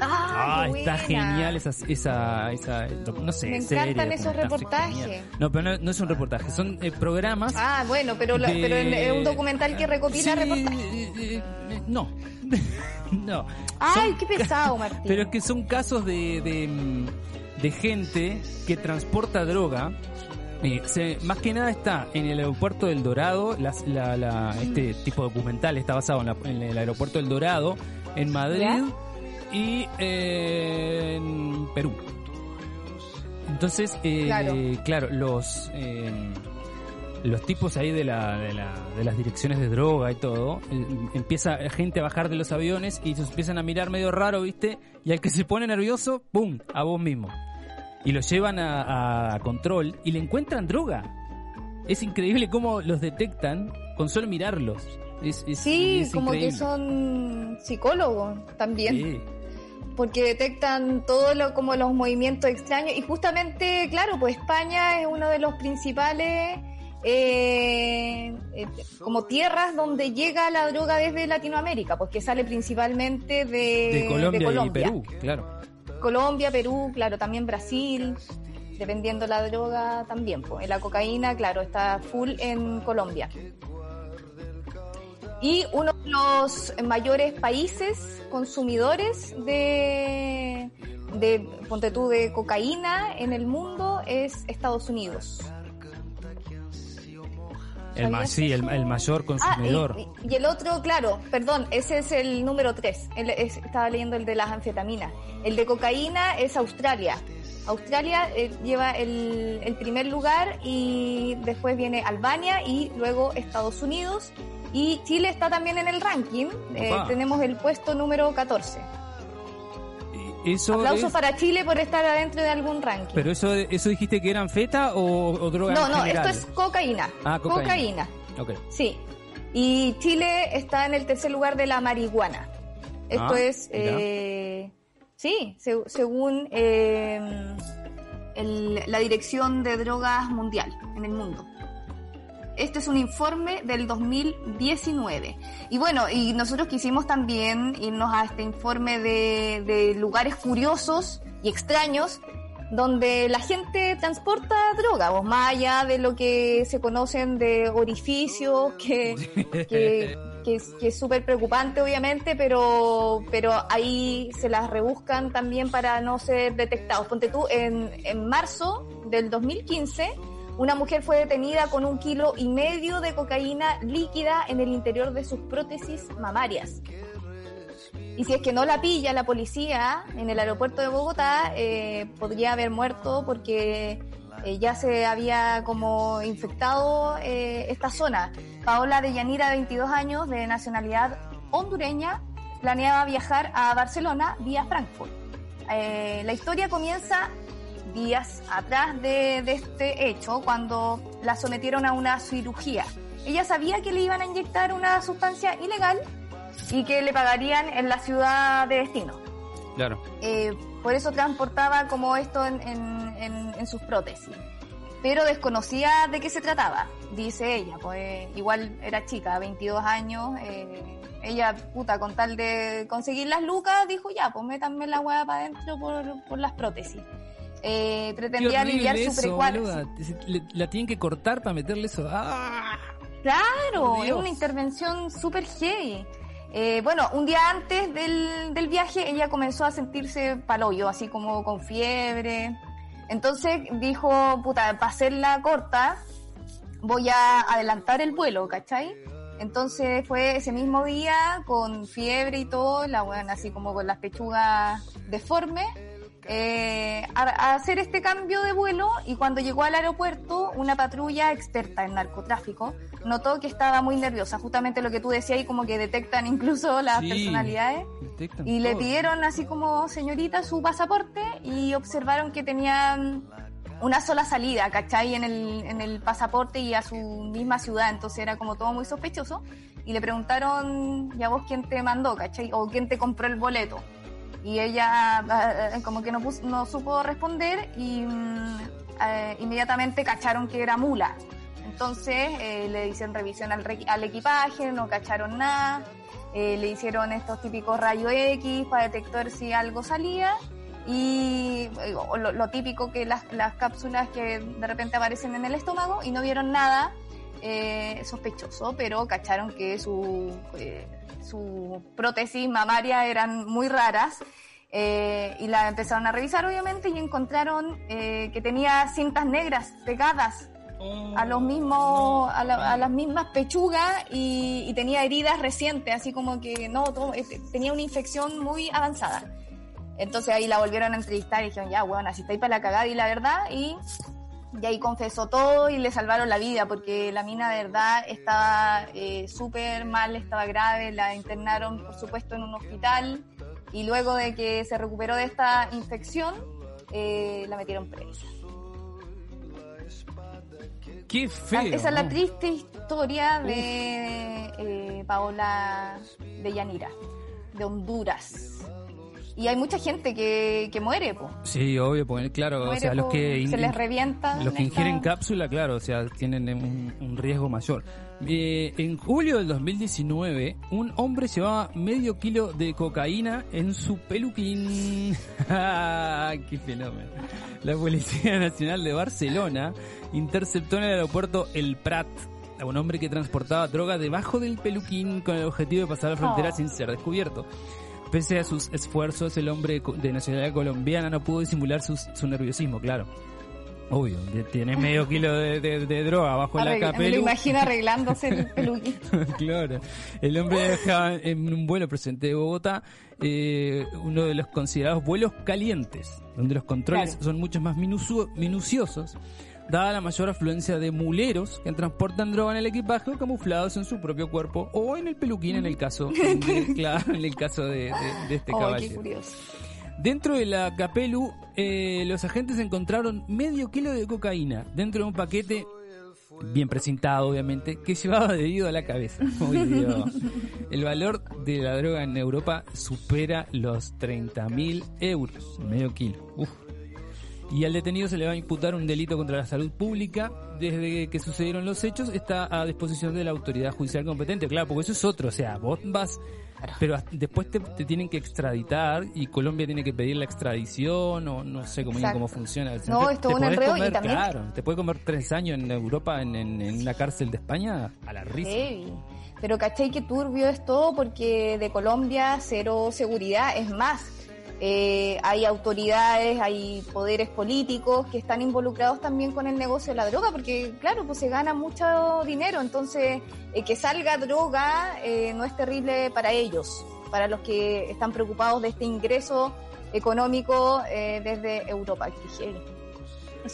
Ah, Ah, está genial esa, esa, esa, no sé, Me serie, encantan esos documental, reportajes. No, pero no, no es un reportaje, son eh, programas Ah, bueno, pero, de- pero es un documental que recopila Sí, reportajes. eh, eh, no, no. Ay, Son qué pesado, Martín. Pero es que son casos de, de, de gente que transporta droga. Eh, se- más que nada está en el aeropuerto del Dorado, las- la- la- este tipo documental está basado en, la- en el aeropuerto del Dorado, en Madrid ¿Ya? Y eh, en Perú. Entonces, eh, Claro. claro. los eh, los tipos ahí de, la, de, la- de las direcciones de droga y todo, eh, empieza gente a bajar de los aviones y se empiezan a mirar medio raro, ¿viste? Y al que se pone nervioso, ¡pum! A vos mismo. Y lo llevan a, a control y le encuentran droga. Es increíble cómo los detectan con solo mirarlos. Es, es- Sí, es como que son psicólogos también, Sí. Porque detectan todo lo como los movimientos extraños y justamente, claro, pues España es uno de los principales eh, eh, como tierras donde llega la droga desde Latinoamérica, pues que sale principalmente de, de Colombia, de Colombia. y Perú, claro. Colombia, Perú, claro, también Brasil, dependiendo la droga también. Pues. La cocaína, claro, está full en Colombia. Y uno de los mayores países consumidores de, de ponte tú, de cocaína en el mundo es Estados Unidos. El, ¿Sabías sí, el, mayor Ah, consumidor. y, y el otro, claro, perdón, ese es el número 3. estaba leyendo el de las anfetaminas. El de cocaína es Australia. Australia eh, lleva el, el primer lugar y después viene Albania y luego Estados Unidos. Y Chile está también en el ranking. Eh, tenemos el puesto número 14. Eso Aplausos es- para Chile por estar adentro de algún ranking. Pero eso, eso dijiste que eran feta o, o droga no, no, general? esto es cocaína. Ah, cocaína. Sí. Y Chile está en el tercer lugar de la marihuana. Esto Ah, es, eh, sí, se- según eh, el- la Dirección de Drogas Mundial en el mundo. Este es un informe del 2019. Y bueno, y nosotros quisimos también irnos a este informe de, de lugares curiosos y extraños donde la gente transporta droga, o más allá de lo que se conocen de orificios, que, que, que es que es súper preocupante obviamente, pero, pero ahí se las rebuscan también para no ser detectados. Ponte tú, en, en marzo del 2015, una mujer fue detenida con un kilo y medio de cocaína líquida en el interior de sus prótesis mamarias. Y si es que no la pilla la policía en el aeropuerto de Bogotá, eh, podría haber muerto porque eh, ya se había como infectado eh, esta zona. Paola de Yanira, de 22 años, de nacionalidad hondureña, planeaba viajar a Barcelona vía Frankfurt. La historia comienza días atrás de, de este hecho, cuando la sometieron a una cirugía. Ella sabía que le iban a inyectar una sustancia ilegal y que le pagarían en la ciudad de destino. Claro. Eh, por eso transportaba como esto en, en- en- en sus prótesis. Pero desconocía de qué se trataba, dice ella, pues igual era chica, 22 años, eh, ella, puta, con tal de conseguir las lucas, dijo ya, pues métanme la hueá para adentro por, por las prótesis. Eh, pretendía aliviar su. Le- La tienen que cortar para meterle eso. ¡Ah! Claro, es una intervención súper heavy. Eh, bueno, un día antes del, del viaje ella comenzó a sentirse paloyo, así como con fiebre. Entonces dijo, puta, para hacerla corta, voy a adelantar el vuelo, ¿cachai? Entonces fue ese mismo día con fiebre y todo, la buena así como con las pechugas deformes, eh, a, a hacer este cambio de vuelo y cuando llegó al aeropuerto, una patrulla experta en narcotráfico notó que estaba muy nerviosa, justamente lo que tú decías y como que detectan incluso las Sí, personalidades. Y le todo. pidieron así como señorita su pasaporte y observaron que tenían una sola salida, ¿cachai? En el, en el pasaporte y a su misma ciudad, entonces era como todo muy sospechoso. Y le preguntaron, ¿y a vos quién te mandó, ¿cachai? O quién te compró el boleto. Y ella eh, como que no, pus- no supo responder y mm, eh, inmediatamente cacharon que era mula. Entonces eh, le hicieron revisión al, al equipaje, no cacharon nada. Eh, le hicieron estos típicos rayos X para detectar si algo salía y eh, lo, lo típico que las, las cápsulas que de repente aparecen en el estómago y no vieron nada eh, sospechoso, pero cacharon que su, eh, su prótesis mamaria eran muy raras eh, y la empezaron a revisar obviamente y encontraron eh, que tenía cintas negras pegadas a los mismos a, la- a las mismas pechugas y, tenía heridas recientes así como que no este, tenía una infección muy avanzada. Entonces ahí la volvieron a entrevistar y dijeron ya bueno así está ahí para la cagada y la verdad y y ahí confesó todo y le salvaron la vida porque la mina de verdad estaba eh, súper mal, estaba grave, la internaron por supuesto en un hospital y luego de que se recuperó de esta infección eh, la metieron presa. Qué feo. Esa es la triste historia de eh, Paola de Yanira, de Honduras. Y hay mucha gente que, que muere, po. Sí, obvio, porque claro, o sea, los que se les revienta los que esta- ingieren cápsula, claro, o sea, tienen un, un riesgo mayor. Eh, en julio del 2019, un hombre llevaba medio kilo de cocaína en su peluquín. ¡Qué fenómeno! La Policía Nacional de Barcelona interceptó en el aeropuerto El Prat a un hombre que transportaba droga debajo del peluquín con el objetivo de pasar la frontera Oh. sin ser descubierto. Pese a sus esfuerzos, el hombre de nacionalidad colombiana no pudo disimular su, su nerviosismo, claro. Obvio, tienes medio kilo de, de- de droga bajo la Arregla- me lo imagino arreglándose el peluquín. claro. El hombre viajaba en un vuelo procedente de Bogotá, eh, uno de los considerados vuelos calientes, donde los controles Claro. son mucho más minucio- minuciosos, dada la mayor afluencia de muleros que transportan droga en el equipaje o camuflados en su propio cuerpo o en el peluquín en el caso de, claro, en el caso de, de- de este Oh, qué curioso. Dentro de la Capelu, eh, los agentes encontraron medio kilo de cocaína dentro de un paquete bien presentado, obviamente, que llevaba debido a la cabeza. El valor de la droga en Europa supera los 30.000 euros, medio kilo. Uf. Y al detenido se le va a imputar un delito contra la salud pública. Desde que sucedieron los hechos está a disposición de la autoridad judicial competente. Claro, porque eso es otro. O sea, vos vas, pero después te, te tienen que extraditar y Colombia tiene que pedir la extradición o no sé cómo, cómo funciona. No, Te- es un enredo y también- Claro, te puede comer tres años en Europa, en, en, en una cárcel de España, a la risa. Heavy. Pero cachai que turbio es todo porque de Colombia cero seguridad. Es más, eh, hay autoridades, hay poderes políticos que están involucrados también con el negocio de la droga porque, claro, pues se gana mucho dinero. Entonces, eh, que salga droga eh, no es terrible para ellos, para los que están preocupados de este ingreso económico eh, desde Europa.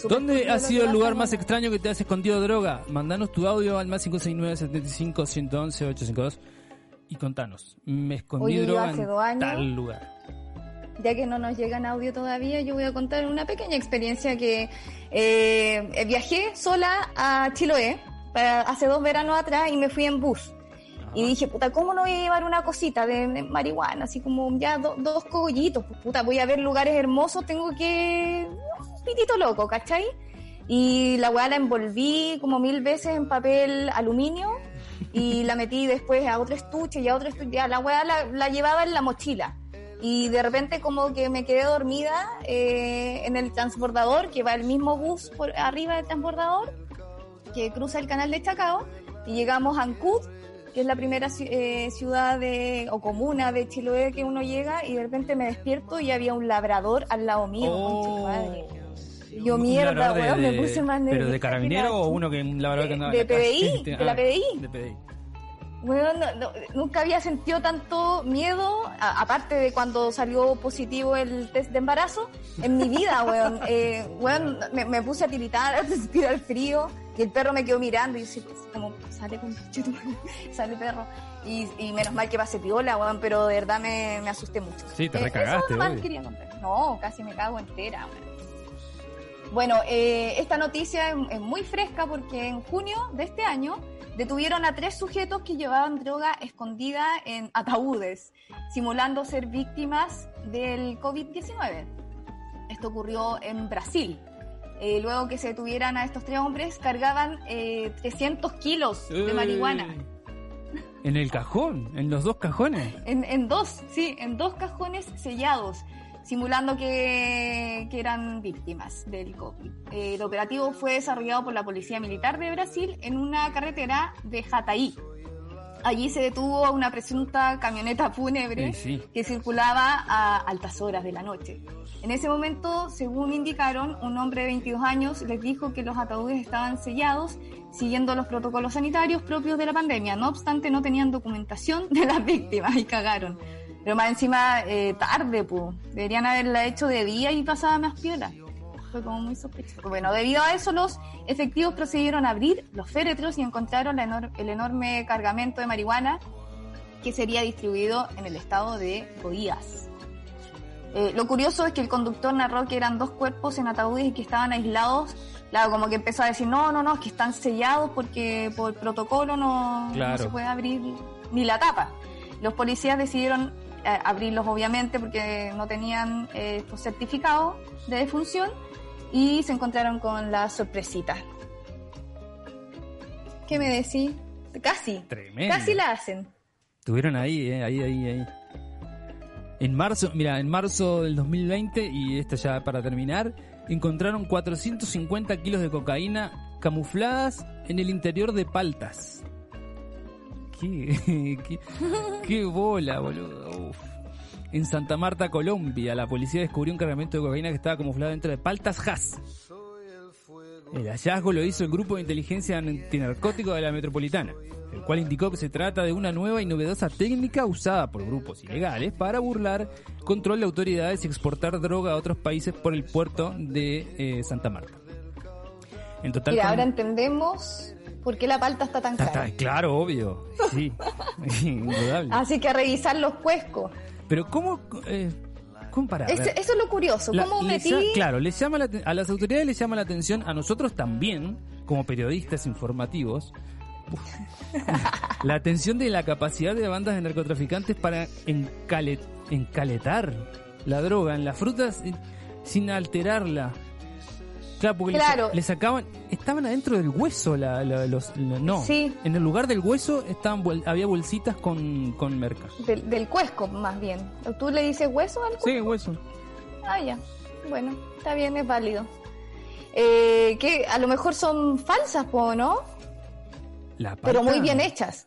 ¿Dónde ha sido el lugar más extraño que te has escondido droga? Mandanos tu audio al más 569 75 111 852 y contanos. Me escondí droga en tal lugar. Ya que no nos llegan audio todavía, yo voy a contar una pequeña experiencia que eh, viajé sola a Chiloé para- hace dos veranos atrás y me fui en bus. Y dije, puta, ¿cómo no voy a llevar una cosita de, de marihuana? Así como ya do- dos cogollitos. Pues, puta, voy a ver lugares hermosos, tengo que... Un pitito loco, ¿cachai? Y la weá la envolví como mil veces en papel aluminio y la metí después a otro estuche y a otro estuche. La weá la, la llevaba en la mochila. Y de repente como que me quedé dormida eh, en el transbordador, que va el mismo bus por arriba del transbordador, que cruza el canal de Chacao, y llegamos a Ancud, que es la primera eh, ciudad de, o comuna de Chiloé que uno llega y de repente me despierto y había un labrador al lado mío. Yo Oh. Un mierda, de- weón, me de- puse más ¿Pero nerviosa de que carabinero o uno que un labrador que andaba De? PDI, de la PDI. De PDI. Weón, no- no- nunca había sentido tanto miedo, a- aparte de cuando salió positivo el test de embarazo, en mi vida, weón. Eh, weón, me, me puse a tiritar, a respirar el frío, y el perro me quedó mirando, y yo pues, como, sale con sale perro. Y, y menos mal que pasé piola, weón, pero de verdad me, me asusté mucho. Sí, te Eh, recagaste, Eso nomás quería contar. No, casi me cago entera, weón. Bueno, eh, esta noticia es, es muy fresca porque en junio de este año detuvieron a tres sujetos que llevaban droga escondida en ataúdes, simulando ser víctimas del COVID-19. Esto ocurrió en Brasil. Eh, luego que se detuvieran a estos tres hombres, cargaban eh, 300 kilos de marihuana. En el cajón, en los dos cajones. En, en dos, sí, en dos cajones sellados, simulando que, que eran víctimas del COVID. El operativo fue desarrollado por la Policía Militar de Brasil en una carretera de Jataí. Allí se detuvo una presunta camioneta fúnebre Sí, sí. que circulaba a altas horas de la noche. En ese momento, según indicaron, un hombre de 22 años les dijo que los ataúdes estaban sellados siguiendo los protocolos sanitarios propios de la pandemia. No obstante, no tenían documentación de las víctimas y cagaron. Pero más encima, eh, tarde, pues. Deberían haberla hecho de día y pasaba más piola. Fue como muy sospechoso. Bueno, debido a eso, los efectivos procedieron a abrir los féretros y encontraron la enor- el enorme cargamento de marihuana que sería distribuido en el estado de Goiás. Eh, lo curioso es que el conductor narró que eran dos cuerpos en ataúdes y que estaban aislados. Claro, como que empezó a decir, no, no, no, es que están sellados porque por protocolo no, se puede abrir ni la tapa. Los policías decidieron abrirlos, obviamente, porque no tenían eh, estos certificados de defunción y se encontraron con la sorpresita. ¿Qué me decís? Casi. Tremendo. Casi la hacen. Estuvieron ahí, eh, ahí, ahí, ahí. En marzo, mira, en marzo del 2020, y esto ya para terminar, encontraron 450 kilos de cocaína camufladas en el interior de paltas. ¿Qué, qué, qué bola, boludo. Uf. En Santa Marta, Colombia, la policía descubrió un cargamento de cocaína que estaba camuflado dentro de paltas Hass. El hallazgo lo hizo el Grupo de Inteligencia Antinarcótico de la Metropolitana, el cual indicó que se trata de una nueva y novedosa técnica usada por grupos ilegales para burlar control de autoridades y exportar droga a otros países por el puerto de eh, Santa Marta. En total, Mira, con- ahora entendemos por qué la palta está tan Está- cara. está- claro, obvio, sí, indudable. Así que a revisar los cuescos. Pero ¿cómo eh, comparar? Eso es lo curioso. La- ¿Cómo metí? claro, les llama la a las autoridades les llama la atención, a nosotros también, como periodistas informativos, la atención de la capacidad de bandas de narcotraficantes para encale- encaletar la droga en las frutas sin alterarla. Claro, porque le sa- Claro. le, sacaban, estaban adentro del hueso, la, la- los, la- no, Sí. en el lugar del hueso estaban había bolsitas con, con merca. Del, del cuesco, más bien. ¿Tú le dices hueso al cuesco? Sí, hueso. Ah, ya. Bueno, está bien, es válido. Eh, que a lo mejor son falsas, ¿no? La Pero muy bien hechas.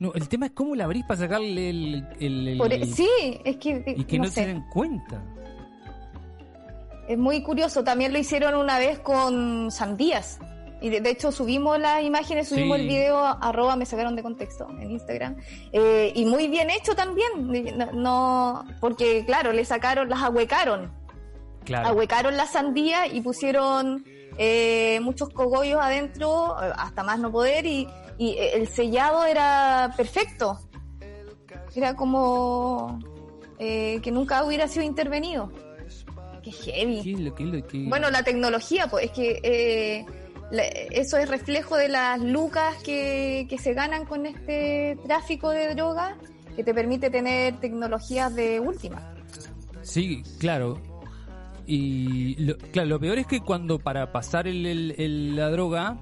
No, el tema es cómo la abrís para sacarle el... el- el- Por- e, sí, es que, y que no, no se den cuenta. Es muy curioso. También lo hicieron una vez con sandías. Y de, de hecho subimos las imágenes, subimos Sí. el video, arroba me sacaron de contexto en Instagram. Eh, y muy bien hecho también. No, no- porque claro, le sacaron, las ahuecaron. Claro. Ahuecaron la sandía y pusieron eh, muchos cogollos adentro, eh, hasta más no poder, y, y el sellado era perfecto. Era como eh, que nunca hubiera sido intervenido. Qué heavy. ¿Qué es lo- qué es lo que- Bueno, la tecnología, pues es que eh, la- eso es reflejo de las lucas que, que se ganan con este tráfico de drogas que te permite tener tecnologías de última. Sí, claro. Y lo, claro, lo peor es que cuando para pasar el, el- el- la droga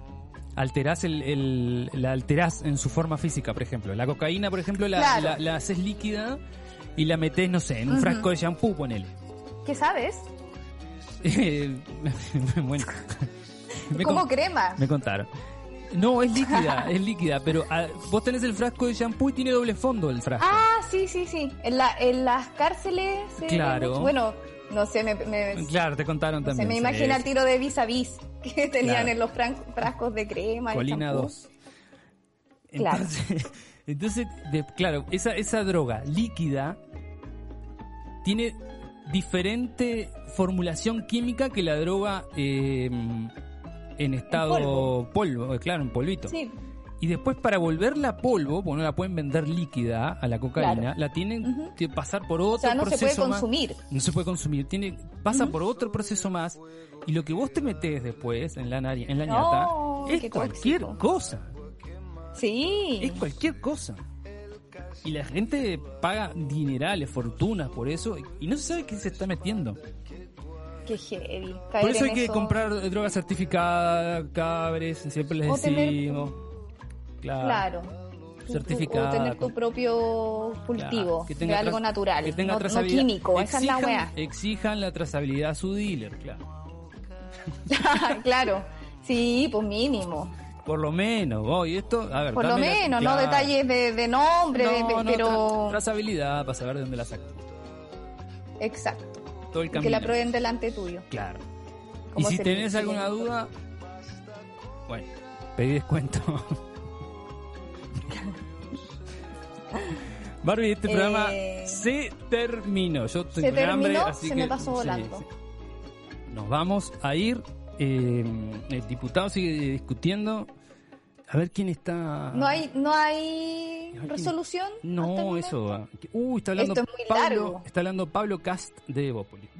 alterás el, el- la alterás en su forma física, por ejemplo. La cocaína, por ejemplo, la, Claro. la, la haces líquida y la metés, no sé, en un frasco de shampoo, ponele. ¿Qué sabes? Eh, bueno, me, Como crema. me contaron. No, es líquida, es líquida, pero ah, vos tenés el frasco de shampoo y tiene doble fondo el frasco. Ah, sí, sí, sí. En, la, en las cárceles. se ve Claro. Bueno, no sé, me, me, Claro, te contaron no sé, también. me sí, imagina el tiro de vis a vis que tenían Claro. en los frascos de crema. Colina champú. 2. Claro. Entonces, entonces de- claro, esa, esa droga líquida tiene diferente formulación química que la droga eh, en estado polvo. polvo, eh, claro, en polvito. Sí, Y después para volverla polvo, porque no la pueden vender líquida a la cocaína, Claro. la tienen que pasar por otro o sea, no se proceso puede más. consumir. No se puede consumir, tiene pasa por otro proceso más y lo que vos te metés después en la en la ñata es cualquier tóxico. cosa. Sí. Es cualquier cosa. Y la gente paga dinerales, fortunas por eso y no se sabe qué se está metiendo. Qué heavy. Por eso hay que comprar drogas certificadas, cabres, siempre les O tener- decimos. Claro. Claro. O tener tu propio cultivo Claro, que de tenga algo natural, que tenga no, no trazabilidad. químico. Esa es la Exijan- weá. Exijan la trazabilidad a su dealer, claro. claro. Sí, pues mínimo. Por lo menos, vos, y esto, a ver, Por lo la- menos, no claro. detalles de, de nombre, de- No, de- no, pero. tra- trazabilidad para saber de dónde la sacan. Exacto. Todo el Y camino. que la prueben delante tuyo. Claro. Y si tenés alguna duda, bueno, pedí descuento. Barbie, este Eh, programa se terminó. Yo estoy se con hambre, terminó, así se que me pasó sí, volando. sí. Nos vamos a ir. eh, el diputado sigue discutiendo. A ver quién está. No hay, no hay quién- resolución. No, eso. va. Uy, está hablando Esto es muy Pablo. largo. Está hablando Pablo Cast de Evópolis.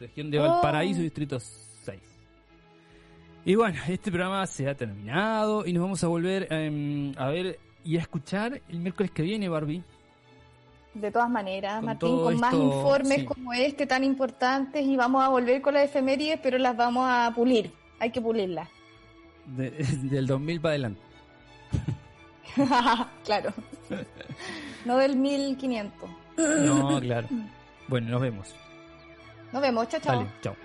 Región de Oh. Valparaíso, distrito 6. Y bueno, este programa se ha terminado y nos vamos a volver em, a ver y a escuchar el miércoles que viene, Barbie. De todas maneras, Con Martín, con más informes sí. como este tan importantes y vamos a volver con las efemérides, pero las vamos a pulir. Hay que pulirlas. De- del 2000 para adelante. claro. no del 1500. No, claro. Bueno, nos vemos. Nos vemos. Chao, chao. Dale, chao.